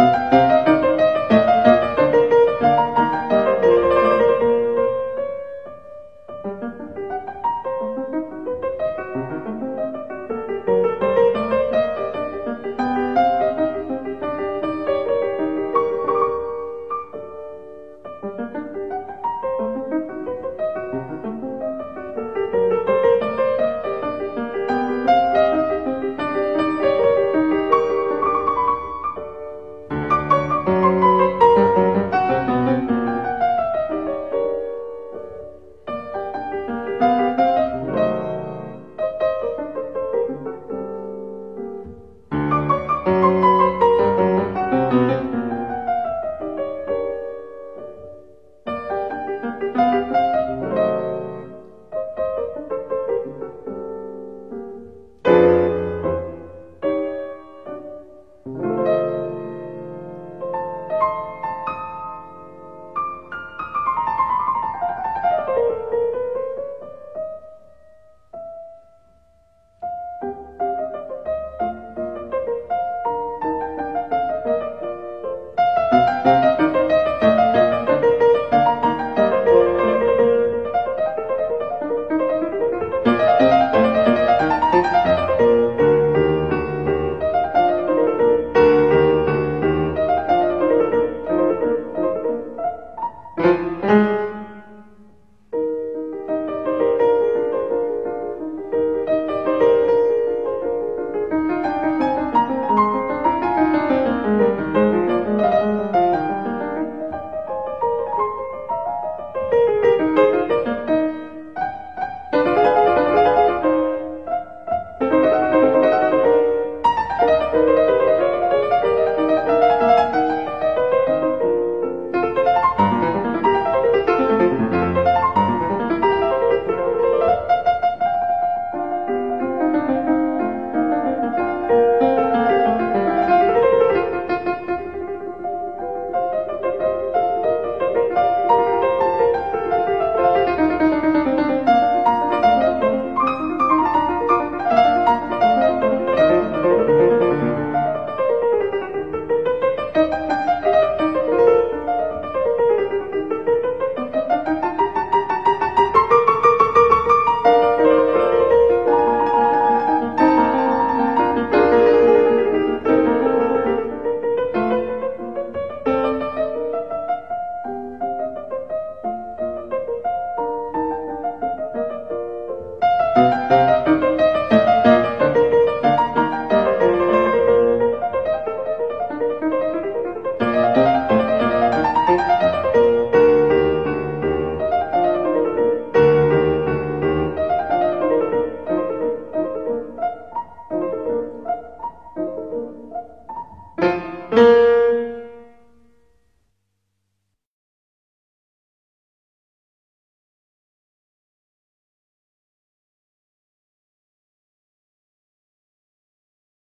you.